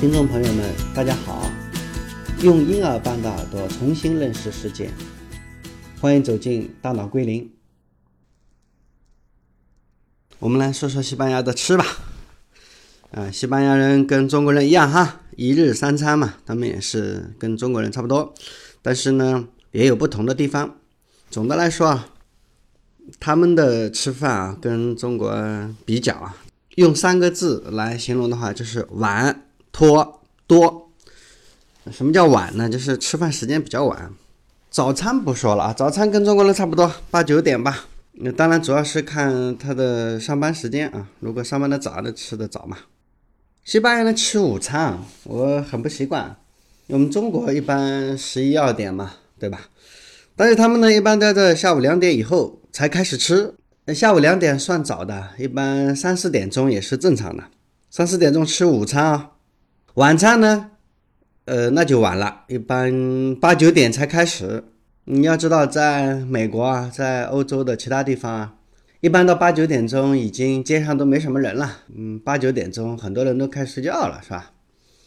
听众朋友们，大家好！用婴儿般的耳朵重新认识世界，欢迎走进大脑归零。我们来说说西班牙的吃吧。啊，西班牙人跟中国人一样哈，一日三餐嘛，他们也是跟中国人差不多，但是呢，也有不同的地方。总的来说啊，他们的吃饭啊，跟中国比较啊，用三个字来形容的话，就是晚。拖多，什么叫晚呢？就是吃饭时间比较晚。早餐不说了啊，早餐跟中国人差不多，八九点吧。那当然主要是看他的上班时间啊。如果上班的早，那吃的早嘛。西班牙人吃午餐，我很不习惯。我们中国一般十一二点嘛，对吧？但是他们呢，一般都在下午两点以后才开始吃。那下午两点算早的，一般三四点钟也是正常的。三四点钟吃午餐啊。晚餐呢，呃，那就晚了，一般八九点才开始。你要知道，在美国啊，在欧洲的其他地方啊，一般到八九点钟已经街上都没什么人了。嗯，八九点钟很多人都开始睡觉了，是吧？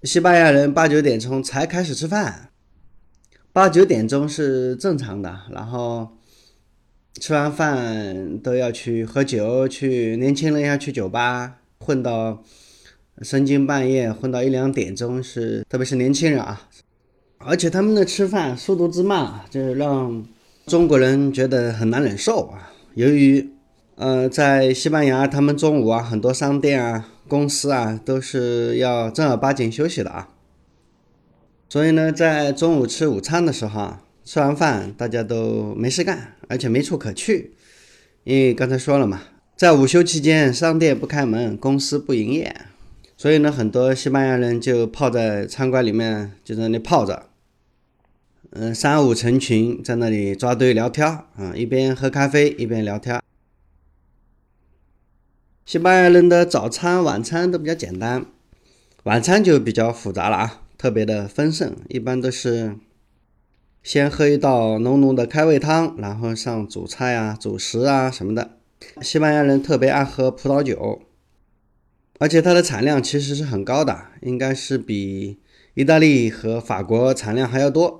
西班牙人八九点钟才开始吃饭，八九点钟是正常的。然后吃完饭都要去喝酒，去年轻人要去酒吧混到。深更半夜混到一两点钟是，特别是年轻人啊，而且他们的吃饭速度之慢，就是让中国人觉得很难忍受啊。由于，呃，在西班牙，他们中午啊，很多商店啊、公司啊都是要正儿八经休息的啊，所以呢，在中午吃午餐的时候啊，吃完饭大家都没事干，而且没处可去，因为刚才说了嘛，在午休期间，商店不开门，公司不营业。所以呢，很多西班牙人就泡在餐馆里面，就在那里泡着，嗯，三五成群在那里抓堆聊天啊，一边喝咖啡一边聊天。西班牙人的早餐、晚餐都比较简单，晚餐就比较复杂了啊，特别的丰盛，一般都是先喝一道浓浓的开胃汤，然后上主菜啊、主食啊什么的。西班牙人特别爱喝葡萄酒。而且它的产量其实是很高的，应该是比意大利和法国产量还要多。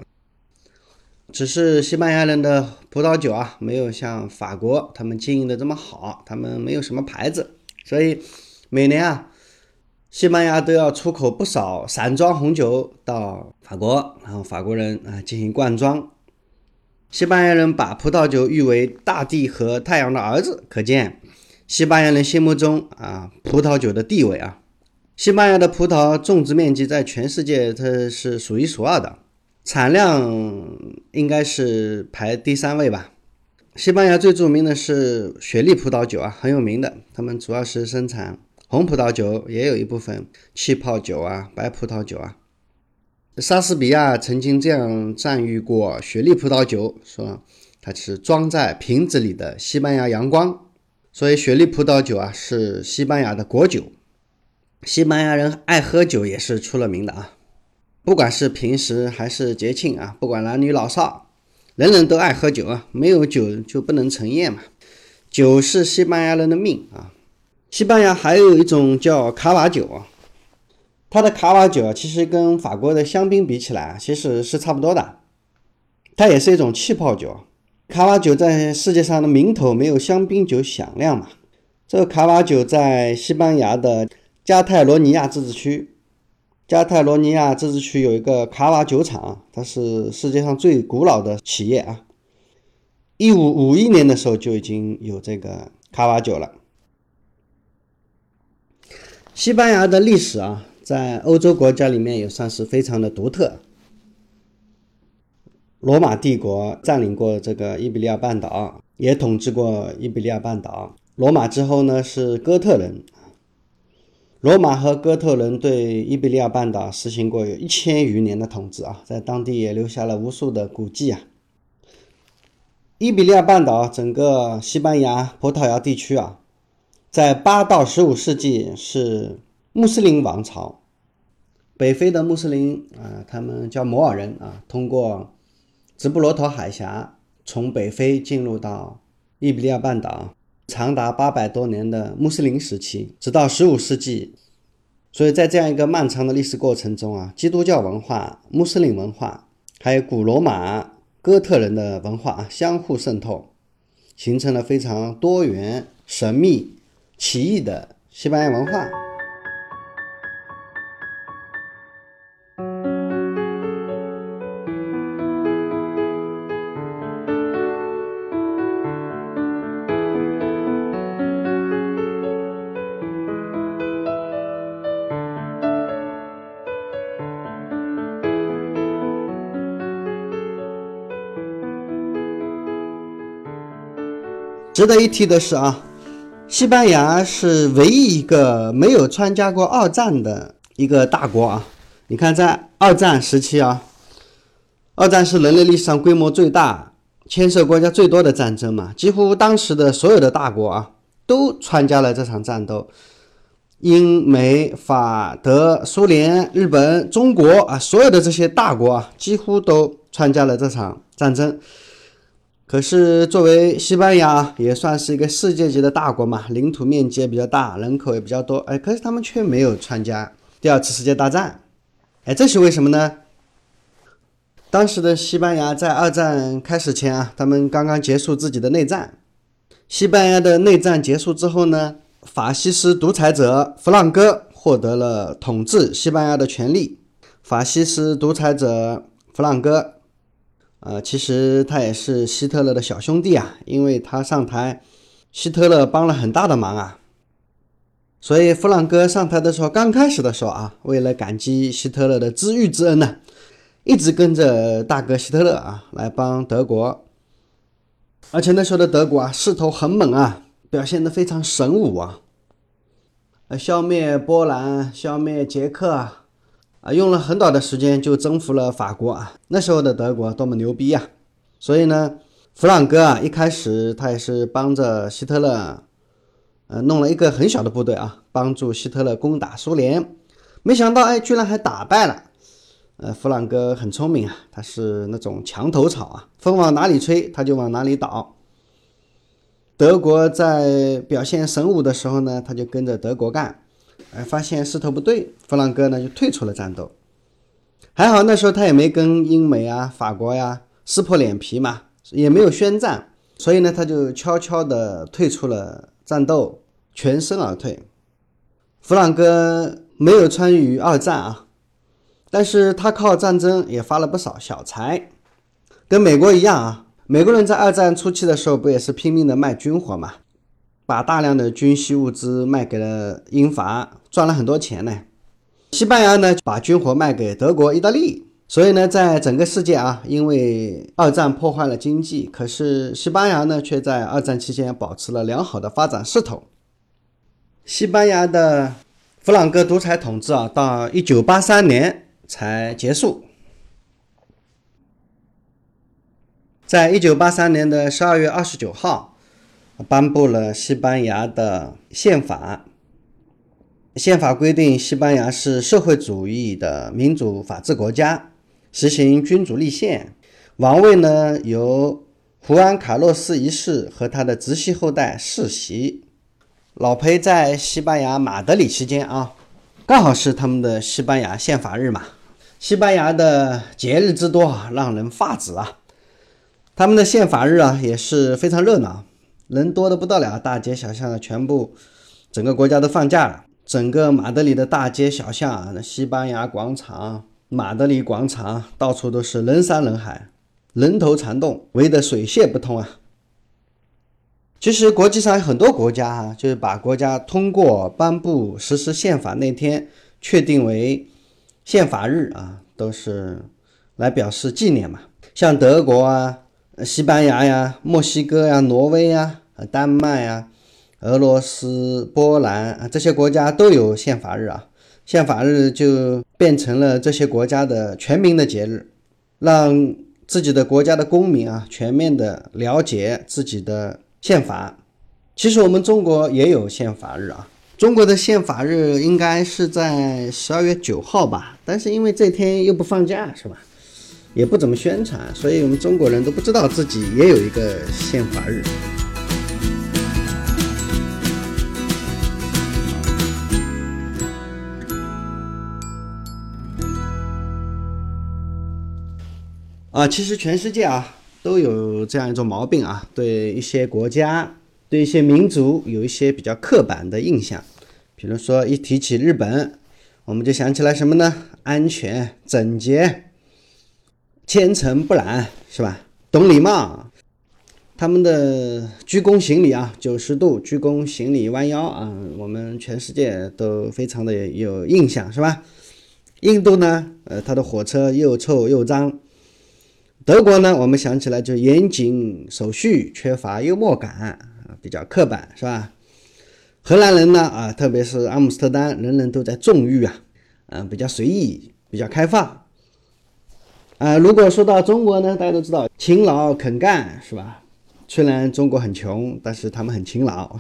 只是西班牙人的葡萄酒啊，没有像法国他们经营的这么好，他们没有什么牌子，所以每年啊，西班牙都要出口不少散装红酒到法国，然后法国人啊进行灌装。西班牙人把葡萄酒誉为大地和太阳的儿子，可见。西班牙人心目中啊，葡萄酒的地位啊，西班牙的葡萄种植面积在全世界它是数一数二的，产量应该是排第三位吧。西班牙最著名的是雪莉葡萄酒啊，很有名的。他们主要是生产红葡萄酒，也有一部分气泡酒啊、白葡萄酒啊。莎士比亚曾经这样赞誉过雪莉葡萄酒，说它是装在瓶子里的西班牙阳光。所以，雪莉葡萄酒啊是西班牙的国酒。西班牙人爱喝酒也是出了名的啊，不管是平时还是节庆啊，不管男女老少，人人都爱喝酒啊。没有酒就不能成宴嘛。酒是西班牙人的命啊。西班牙还有一种叫卡瓦酒啊，它的卡瓦酒啊，其实跟法国的香槟比起来，其实是差不多的。它也是一种气泡酒。卡瓦酒在世界上的名头没有香槟酒响亮嘛？这个卡瓦酒在西班牙的加泰罗尼亚自治区，加泰罗尼亚自治区有一个卡瓦酒厂，它是世界上最古老的企业啊。一五五一年的时候就已经有这个卡瓦酒了。西班牙的历史啊，在欧洲国家里面也算是非常的独特。罗马帝国占领过这个伊比利亚半岛，也统治过伊比利亚半岛。罗马之后呢，是哥特人。罗马和哥特人对伊比利亚半岛实行过有一千余年的统治啊，在当地也留下了无数的古迹啊。伊比利亚半岛整个西班牙、葡萄牙地区啊，在八到十五世纪是穆斯林王朝。北非的穆斯林啊，他们叫摩尔人啊，通过直布罗陀海峡从北非进入到伊比利亚半岛，长达八百多年的穆斯林时期，直到十五世纪，所以在这样一个漫长的历史过程中啊，基督教文化、穆斯林文化，还有古罗马哥特人的文化啊，相互渗透，形成了非常多元、神秘、奇异的西班牙文化。值得一提的是啊，西班牙是唯一一个没有参加过二战的一个大国啊。你看，在二战时期啊，二战是人类历史上规模最大、牵涉国家最多的战争嘛，几乎当时的所有的大国啊都参加了这场战斗，英美法德、苏联、日本、中国啊，所有的这些大国啊，几乎都参加了这场战争。可是，作为西班牙也算是一个世界级的大国嘛，领土面积也比较大，人口也比较多，哎，可是他们却没有参加第二次世界大战，哎，这是为什么呢？当时的西班牙在二战开始前啊，他们刚刚结束自己的内战。西班牙的内战结束之后呢，法西斯独裁者弗朗哥获得了统治西班牙的权利。法西斯独裁者弗朗哥。呃，其实他也是希特勒的小兄弟啊，因为他上台，希特勒帮了很大的忙啊。所以弗朗哥上台的时候，刚开始的时候啊，为了感激希特勒的知遇之恩呢，一直跟着大哥希特勒啊来帮德国。而且那时候的德国啊，势头很猛啊，表现得非常神武啊，呃，消灭波兰，消灭捷克啊。啊，用了很短的时间就征服了法国啊！那时候的德国多么牛逼呀！所以呢，弗朗哥啊，一开始他也是帮着希特勒，呃，弄了一个很小的部队啊，帮助希特勒攻打苏联。没想到，哎，居然还打败了。呃，弗朗哥很聪明啊，他是那种墙头草啊，风往哪里吹他就往哪里倒。德国在表现神武的时候呢，他就跟着德国干。哎，发现势头不对，弗朗哥呢就退出了战斗。还好那时候他也没跟英美啊、法国呀撕破脸皮嘛，也没有宣战，所以呢他就悄悄地退出了战斗，全身而退。弗朗哥没有参与二战啊，但是他靠战争也发了不少小财，跟美国一样啊。美国人在二战初期的时候不也是拼命的卖军火嘛？把大量的军需物资卖给了英法，赚了很多钱呢。西班牙呢，把军火卖给德国、意大利。所以呢，在整个世界啊，因为二战破坏了经济，可是西班牙呢，却在二战期间保持了良好的发展势头。西班牙的弗朗哥独裁统治啊，到一九八三年才结束。在一九八三年的十二月二十九号。颁布了西班牙的宪法。宪法规定，西班牙是社会主义的民主法治国家，实行君主立宪，王位呢由胡安·卡洛斯一世和他的直系后代世袭。老裴在西班牙马德里期间啊，刚好是他们的西班牙宪法日嘛。西班牙的节日之多啊，让人发指啊。他们的宪法日啊，也是非常热闹。人多的不得了，大街小巷的全部，整个国家都放假了。整个马德里的大街小巷啊，那西班牙广场、马德里广场，到处都是人山人海，人头攒动，围得水泄不通啊！其实国际上很多国家啊，就是把国家通过颁布实施宪法那天确定为宪法日啊，都是来表示纪念嘛。像德国啊、西班牙呀、墨西哥呀、挪威呀。丹麦啊，俄罗斯、波兰啊，这些国家都有宪法日啊。宪法日就变成了这些国家的全民的节日，让自己的国家的公民啊全面的了解自己的宪法。其实我们中国也有宪法日啊，中国的宪法日应该是在十二月九号吧，但是因为这天又不放假，是吧？也不怎么宣传，所以我们中国人都不知道自己也有一个宪法日。啊，其实全世界啊都有这样一种毛病啊，对一些国家、对一些民族有一些比较刻板的印象。比如说一提起日本，我们就想起来什么呢？安全、整洁、千尘不染，是吧？懂礼貌。他们的鞠躬行礼啊，九十度鞠躬行礼，弯腰啊，我们全世界都非常的有印象，是吧？印度呢，呃，它的火车又臭又脏。德国呢，我们想起来就严谨手续，缺乏幽默感啊，比较刻板，是吧？荷兰人呢，啊，特别是阿姆斯特丹，人人都在纵欲啊，嗯，比较随意，比较开放。啊，如果说到中国呢，大家都知道勤劳肯干，是吧？虽然中国很穷，但是他们很勤劳。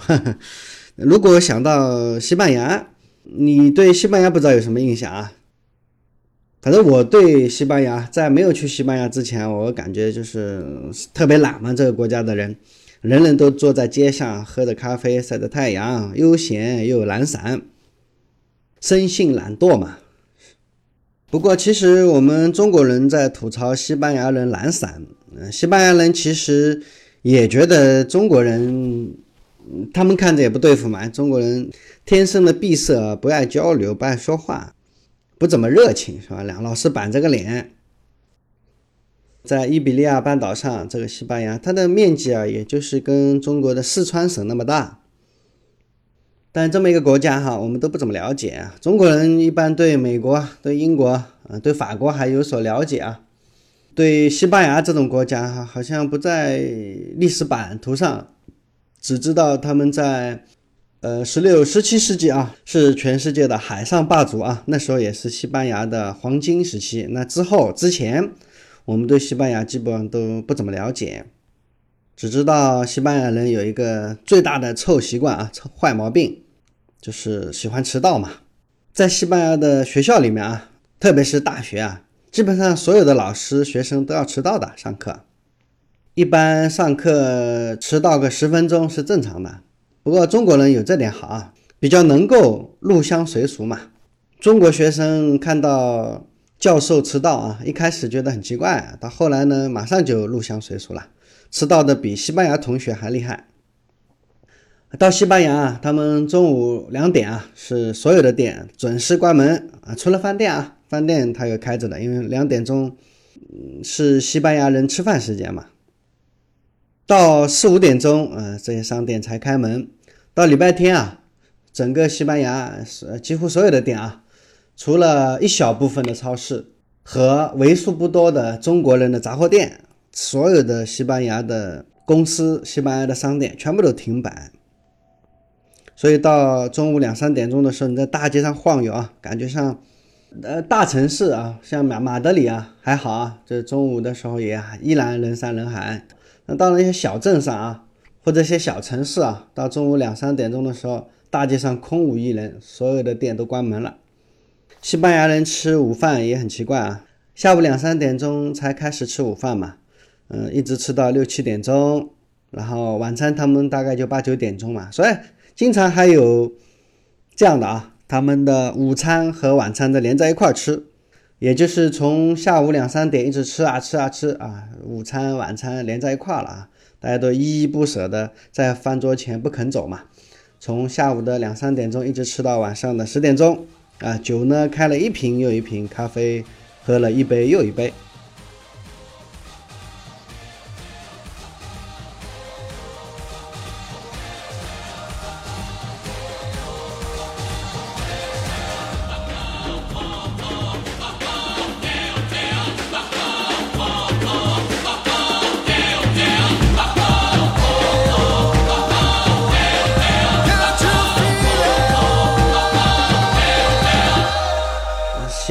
如果想到西班牙，你对西班牙不知道有什么印象啊？反正我对西班牙，在没有去西班牙之前，我感觉就是特别懒嘛。这个国家的人，人人都坐在街上，喝着咖啡，晒着太阳，悠闲又懒散，生性懒惰嘛。不过，其实我们中国人在吐槽西班牙人懒散，嗯，西班牙人其实。也觉得中国人，他们看着也不对付嘛。中国人天生的闭塞，不爱交流，不爱说话，不怎么热情，是吧？两老是板着个脸。在伊比利亚半岛上，这个西班牙，它的面积啊，也就是跟中国的四川省那么大。但这么一个国家哈，我们都不怎么了解啊。中国人一般对美国、对英国、啊、对法国还有所了解啊。对西班牙这种国家，哈，好像不在历史版图上，只知道他们在，呃，十六、十七世纪啊，是全世界的海上霸主啊。那时候也是西班牙的黄金时期。那之后之前，我们对西班牙基本上都不怎么了解，只知道西班牙人有一个最大的臭习惯啊，臭坏毛病，就是喜欢迟到嘛。在西班牙的学校里面啊，特别是大学啊。基本上所有的老师、学生都要迟到的上课，一般上课迟到个十分钟是正常的。不过中国人有这点好啊，比较能够入乡随俗嘛。中国学生看到教授迟到啊，一开始觉得很奇怪，到后来呢，马上就入乡随俗了，迟到的比西班牙同学还厉害。到西班牙啊，他们中午两点啊，是所有的店准时关门啊，除了饭店啊。饭店它有开着的，因为两点钟嗯是西班牙人吃饭时间嘛。到四五点钟，呃，这些商店才开门。到礼拜天啊，整个西班牙是几乎所有的店啊，除了一小部分的超市和为数不多的中国人的杂货店，所有的西班牙的公司、西班牙的商店全部都停摆。所以到中午两三点钟的时候，你在大街上晃悠啊，感觉像。呃，大城市啊，像马马德里啊，还好啊，这中午的时候也依然人山人海。那到了一些小镇上啊，或者一些小城市啊，到中午两三点钟的时候，大街上空无一人，所有的店都关门了。西班牙人吃午饭也很奇怪啊，下午两三点钟才开始吃午饭嘛，嗯，一直吃到六七点钟，然后晚餐他们大概就八九点钟嘛，所以经常还有这样的啊。他们的午餐和晚餐的连在一块吃，也就是从下午两三点一直吃啊吃啊吃啊，午餐晚餐连在一块了啊，大家都依依不舍的在饭桌前不肯走嘛，从下午的两三点钟一直吃到晚上的十点钟啊，酒呢开了一瓶又一瓶，咖啡喝了一杯又一杯。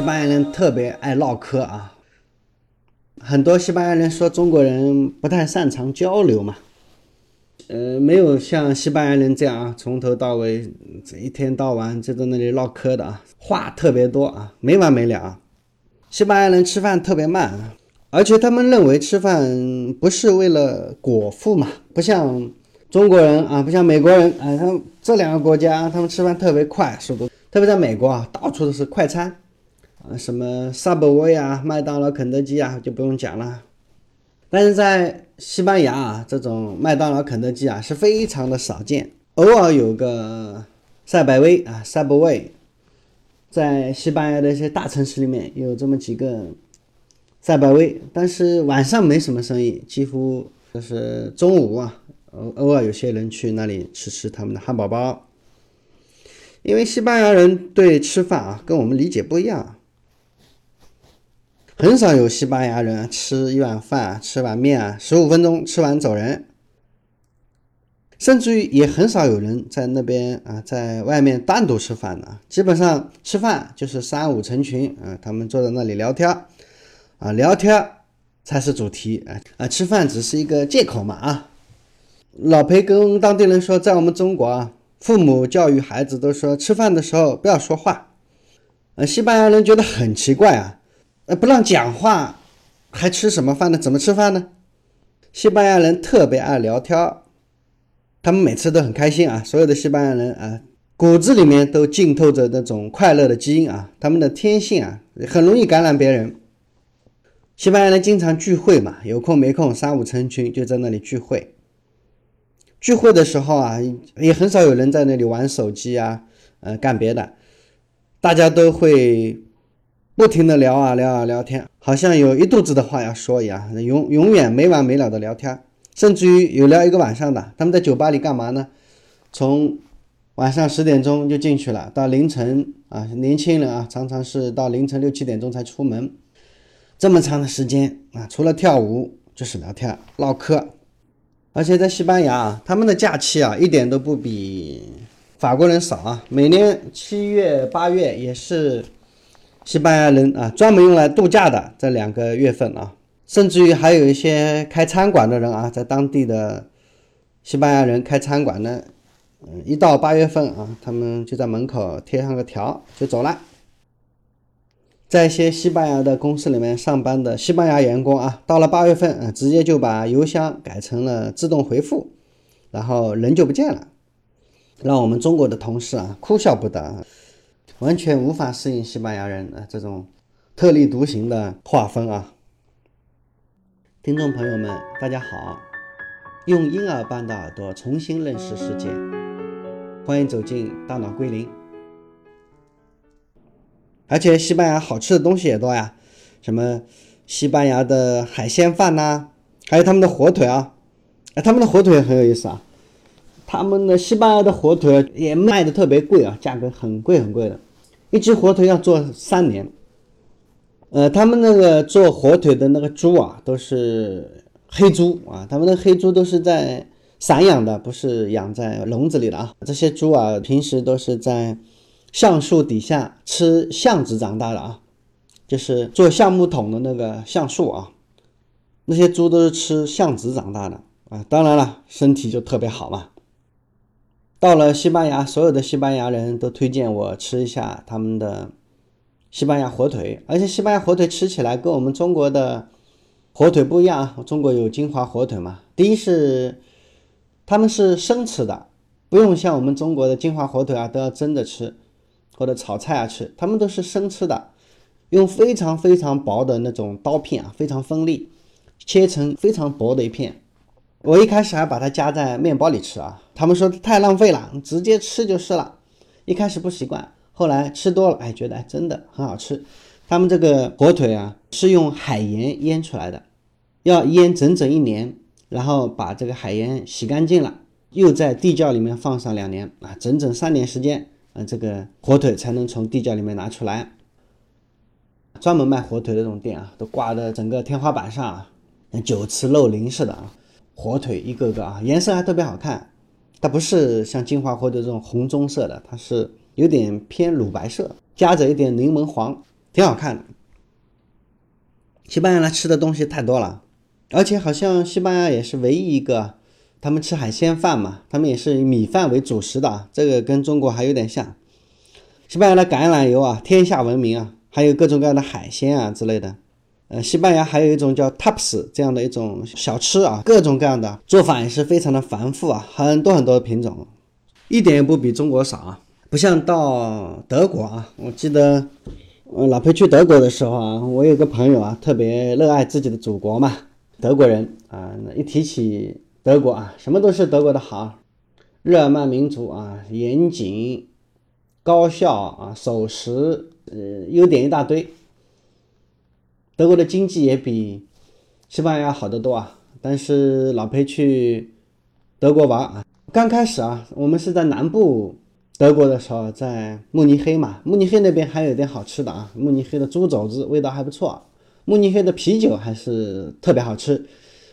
西班牙人特别爱唠嗑啊，很多西班牙人说中国人不太擅长交流嘛，呃，没有像西班牙人这样啊，从头到尾这一天到晚就在那里唠嗑的啊，话特别多啊，没完没了啊。西班牙人吃饭特别慢啊，而且他们认为吃饭不是为了果腹嘛，不像中国人啊，不像美国人啊，他们这两个国家他们吃饭特别快速度，特别在美国啊，到处都是快餐。啊，什么 Subway 啊，麦当劳、肯德基啊，就不用讲了，但是在西班牙啊，这种麦当劳、肯德基啊是非常的少见，偶尔有个赛百威啊，Subway，在西班牙的一些大城市里面有这么几个赛百威，但是晚上没什么生意，几乎就是中午啊，偶偶尔有些人去那里吃吃他们的汉堡包。因为西班牙人对吃饭啊跟我们理解不一样，很少有西班牙人吃一碗饭、吃碗面啊，十五分钟吃完走人，甚至于也很少有人在那边啊，在外面单独吃饭的，基本上吃饭就是三五成群啊，他们坐在那里聊天啊，聊天才是主题啊啊，吃饭只是一个借口嘛啊。老裴跟当地人说，在我们中国啊。父母教育孩子都说吃饭的时候不要说话，呃，西班牙人觉得很奇怪啊，呃，不让讲话，还吃什么饭呢？怎么吃饭呢？西班牙人特别爱聊天，他们每次都很开心啊。所有的西班牙人啊，骨子里面都浸透着那种快乐的基因啊，他们的天性啊，很容易感染别人。西班牙人经常聚会嘛，有空没空三五成群就在那里聚会。聚会的时候啊，也很少有人在那里玩手机啊，呃，干别的，大家都会不停的聊啊聊啊聊天，好像有一肚子的话要说一样，永永远没完没了的聊天，甚至于有聊一个晚上的。他们在酒吧里干嘛呢？从晚上十点钟就进去了，到凌晨啊，年轻人啊，常常是到凌晨六七点钟才出门，这么长的时间啊，除了跳舞就是聊天唠嗑。而且在西班牙啊，他们的假期啊，一点都不比法国人少啊。每年七月、八月也是西班牙人啊专门用来度假的这两个月份啊。甚至于还有一些开餐馆的人啊，在当地的西班牙人开餐馆呢，嗯，一到八月份啊，他们就在门口贴上个条就走了。在一些西班牙的公司里面上班的西班牙员工啊，到了八月份啊，直接就把邮箱改成了自动回复，然后人就不见了，让我们中国的同事啊哭笑不得，完全无法适应西班牙人啊这种特立独行的画风啊。听众朋友们，大家好，用婴儿般的耳朵重新认识世界，欢迎走进大脑归零。而且西班牙好吃的东西也多呀，什么西班牙的海鲜饭呐，还有他们的火腿啊，哎，他们的火腿很有意思啊，他们的西班牙的火腿也卖的特别贵啊，价格很贵很贵的，一只火腿要做三年。呃，他们那个做火腿的那个猪啊，都是黑猪啊，他们的黑猪都是在散养的，不是养在笼子里的啊，这些猪啊，平时都是在。橡树底下吃橡子长大的啊，就是做橡木桶的那个橡树啊，那些猪都是吃橡子长大的啊。当然了，身体就特别好嘛。到了西班牙，所有的西班牙人都推荐我吃一下他们的西班牙火腿，而且西班牙火腿吃起来跟我们中国的火腿不一样啊。中国有金华火腿嘛？第一是他们是生吃的，不用像我们中国的金华火腿啊都要蒸着吃。或者炒菜啊吃，他们都是生吃的，用非常非常薄的那种刀片啊，非常锋利，切成非常薄的一片。我一开始还把它夹在面包里吃啊，他们说太浪费了，直接吃就是了。一开始不习惯，后来吃多了，哎，觉得哎真的很好吃。他们这个火腿啊是用海盐腌出来的，要腌整整一年，然后把这个海盐洗干净了，又在地窖里面放上两年啊，整整三年时间。啊，这个火腿才能从地窖里面拿出来。专门卖火腿的这种店啊，都挂的整个天花板上，啊，像酒池肉林似的啊。火腿一个个啊，颜色还特别好看。它不是像金华或者这种红棕色的，它是有点偏乳白色，夹着一点柠檬黄，挺好看的。西班牙来吃的东西太多了，而且好像西班牙也是唯一一个。他们吃海鲜饭嘛，他们也是以米饭为主食的，这个跟中国还有点像。西班牙的橄榄油啊，天下闻名啊，还有各种各样的海鲜啊之类的。呃，西班牙还有一种叫 tapas 这样的一种小吃啊，各种各样的做法也是非常的繁复啊，很多很多的品种，一点也不比中国少啊。不像到德国啊，我记得，呃，老裴去德国的时候啊，我有个朋友啊，特别热爱自己的祖国嘛。德国人啊，那一提起德国啊，什么都是德国的好，日耳曼民族啊，严谨、高效啊，守时，呃，优点一大堆。德国的经济也比西班牙好得多啊。但是老裴去德国玩啊，刚开始啊，我们是在南部德国的时候，在慕尼黑嘛，慕尼黑那边还有点好吃的啊，慕尼黑的猪肘子味道还不错，慕尼黑的啤酒还是特别好吃。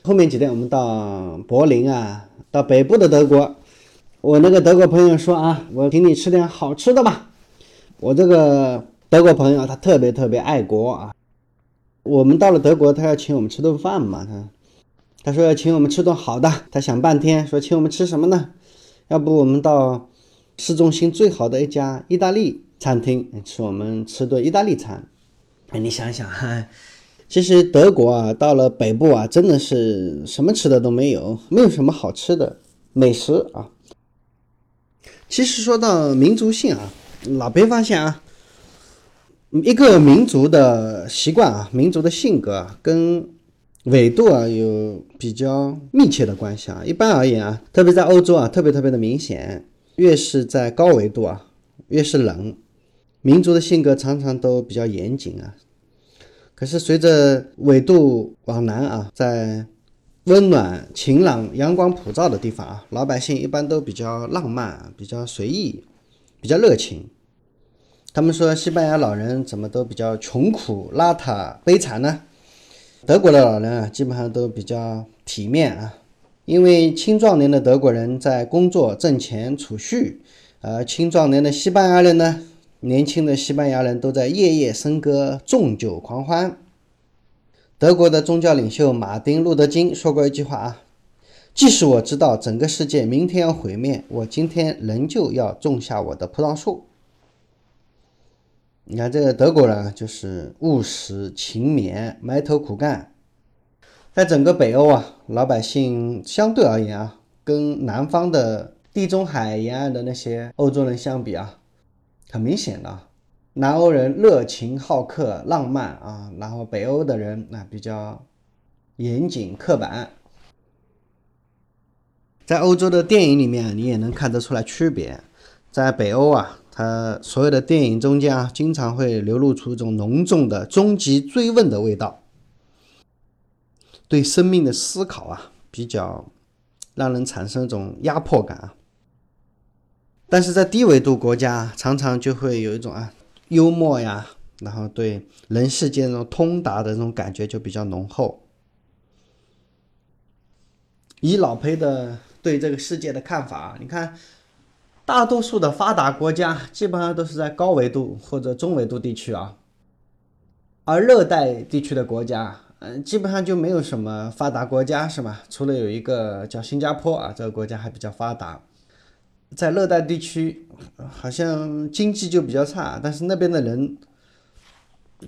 后面几天我们到柏林啊，到北部的德国，我那个德国朋友说啊，我请你吃点好吃的吧。我这个德国朋友他特别特别爱国啊，我们到了德国，他要请我们吃顿饭嘛，他。他说要请我们吃顿好的，他想半天说请我们吃什么呢？要不我们到市中心最好的一家意大利餐厅吃，我们吃顿意大利餐。哎，你想想哈，其实德国啊，到了北部啊，真的是什么吃的都没有，没有什么好吃的美食啊。其实说到民族性啊，老别发现啊，一个民族的习惯啊，民族的性格啊，跟纬度啊有比较密切的关系啊。一般而言啊，特别在欧洲啊，特别特别的明显。越是在高纬度啊，越是冷，民族的性格常常都比较严谨啊。可是随着纬度往南啊，在温暖、晴朗、阳光普照的地方啊，老百姓一般都比较浪漫、比较随意、比较热情。他们说西班牙老人怎么都比较穷苦、邋遢、悲惨呢？德国的老人啊，基本上都比较体面啊，因为青壮年的德国人在工作挣钱储蓄，而青壮年的西班牙人呢，年轻的西班牙人都在夜夜笙歌、纵酒狂欢。德国的宗教领袖马丁·路德·金说过一句话啊：“即使我知道整个世界明天要毁灭，我今天仍旧要种下我的葡萄树。”你看这个德国人就是务实、勤勉、埋头苦干。在整个北欧啊，老百姓相对而言啊，跟南方的地中海沿岸的那些欧洲人相比啊，很明显的，南欧人热情好客、浪漫啊，然后北欧的人那比较严谨、刻板。在欧洲的电影里面，你也能看得出来区别。在北欧啊。他所有的电影中间啊，经常会流露出一种浓重的终极追问的味道，对生命的思考啊，比较让人产生一种压迫感啊。但是在低纬度国家，常常就会有一种啊幽默呀，然后对人世间那种通达的那种感觉就比较浓厚。以老裴的对这个世界的看法，你看。大多数的发达国家基本上都是在高纬度或者中纬度地区啊，而热带地区的国家，嗯，基本上就没有什么发达国家，是吧？除了有一个叫新加坡啊，这个国家还比较发达。在热带地区，好像经济就比较差，但是那边的人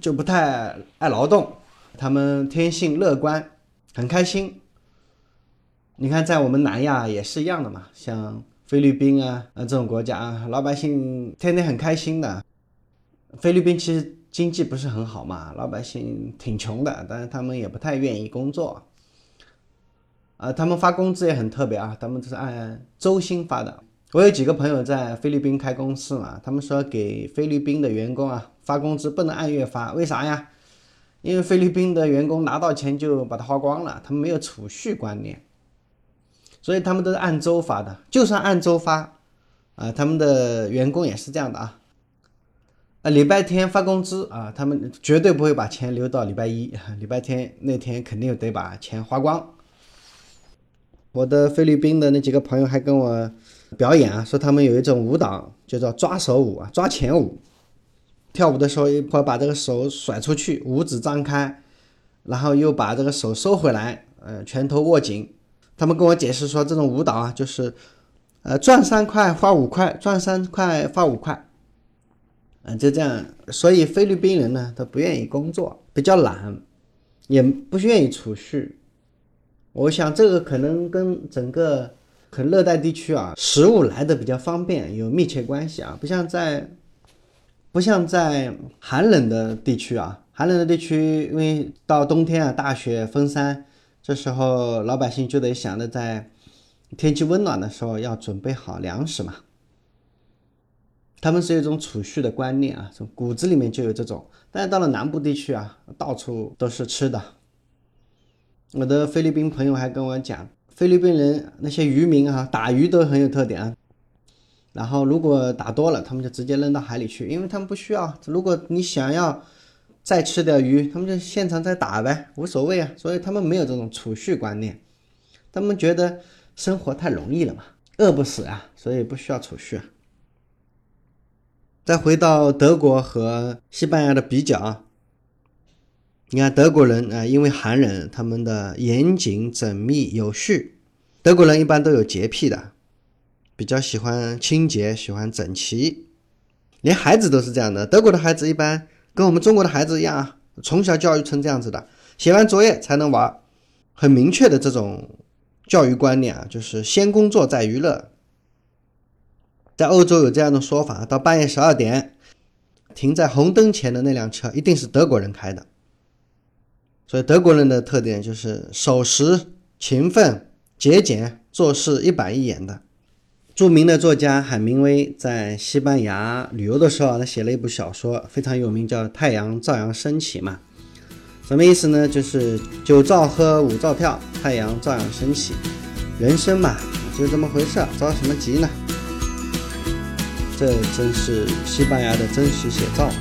就不太爱劳动，他们天性乐观，很开心。你看，在我们南亚也是一样的嘛，像。菲律宾啊，啊这种国家啊，老百姓天天很开心的。菲律宾其实经济不是很好嘛，老百姓挺穷的，但是他们也不太愿意工作。啊，他们发工资也很特别啊，他们都是按周薪发的。我有几个朋友在菲律宾开公司嘛，他们说给菲律宾的员工啊发工资不能按月发，为啥呀？因为菲律宾的员工拿到钱就把它花光了，他们没有储蓄观念。所以他们都是按周发的，就算按周发，啊，他们的员工也是这样的啊，啊，礼拜天发工资啊，他们绝对不会把钱留到礼拜一，礼拜天那天肯定得把钱花光。我的菲律宾的那几个朋友还跟我表演啊，说他们有一种舞蹈叫做抓手舞啊，抓钱舞，跳舞的时候一会把这个手甩出去，五指张开，然后又把这个手收回来，呃，拳头握紧。他们跟我解释说，这种舞蹈啊，就是，呃，赚三块花五块，赚三块花五块，嗯，就这样。所以菲律宾人呢，他不愿意工作，比较懒，也不愿意储蓄。我想这个可能跟整个很热带地区啊，食物来的比较方便有密切关系啊。不像在，不像在寒冷的地区啊，寒冷的地区，因为到冬天啊，大雪封山。这时候老百姓就得想着在天气温暖的时候要准备好粮食嘛。他们是一种储蓄的观念啊，从骨子里面就有这种。但是到了南部地区啊，到处都是吃的。我的菲律宾朋友还跟我讲，菲律宾人那些渔民啊，打鱼都很有特点啊。然后如果打多了，他们就直接扔到海里去，因为他们不需要。如果你想要再吃点鱼，他们就现场再打呗，无所谓啊。所以他们没有这种储蓄观念，他们觉得生活太容易了嘛，饿不死啊，所以不需要储蓄啊。再回到德国和西班牙的比较，你看德国人啊，因为寒冷，他们的严谨、缜密、有序。德国人一般都有洁癖的，比较喜欢清洁，喜欢整齐，连孩子都是这样的。德国的孩子一般跟我们中国的孩子一样啊，从小教育成这样子的，写完作业才能玩，很明确的这种教育观念啊，就是先工作再娱乐。在欧洲有这样的说法：到半夜十二点，停在红灯前的那辆车一定是德国人开的。所以德国人的特点就是守时、勤奋、节俭，做事一板一眼的。著名的作家海明威在西班牙旅游的时候，他写了一部小说，非常有名，叫《太阳照样升起》嘛。什么意思呢？就是酒照喝，舞照跳，太阳照样升起。人生嘛，就这么回事，着什么急呢？这真是西班牙的真实写照。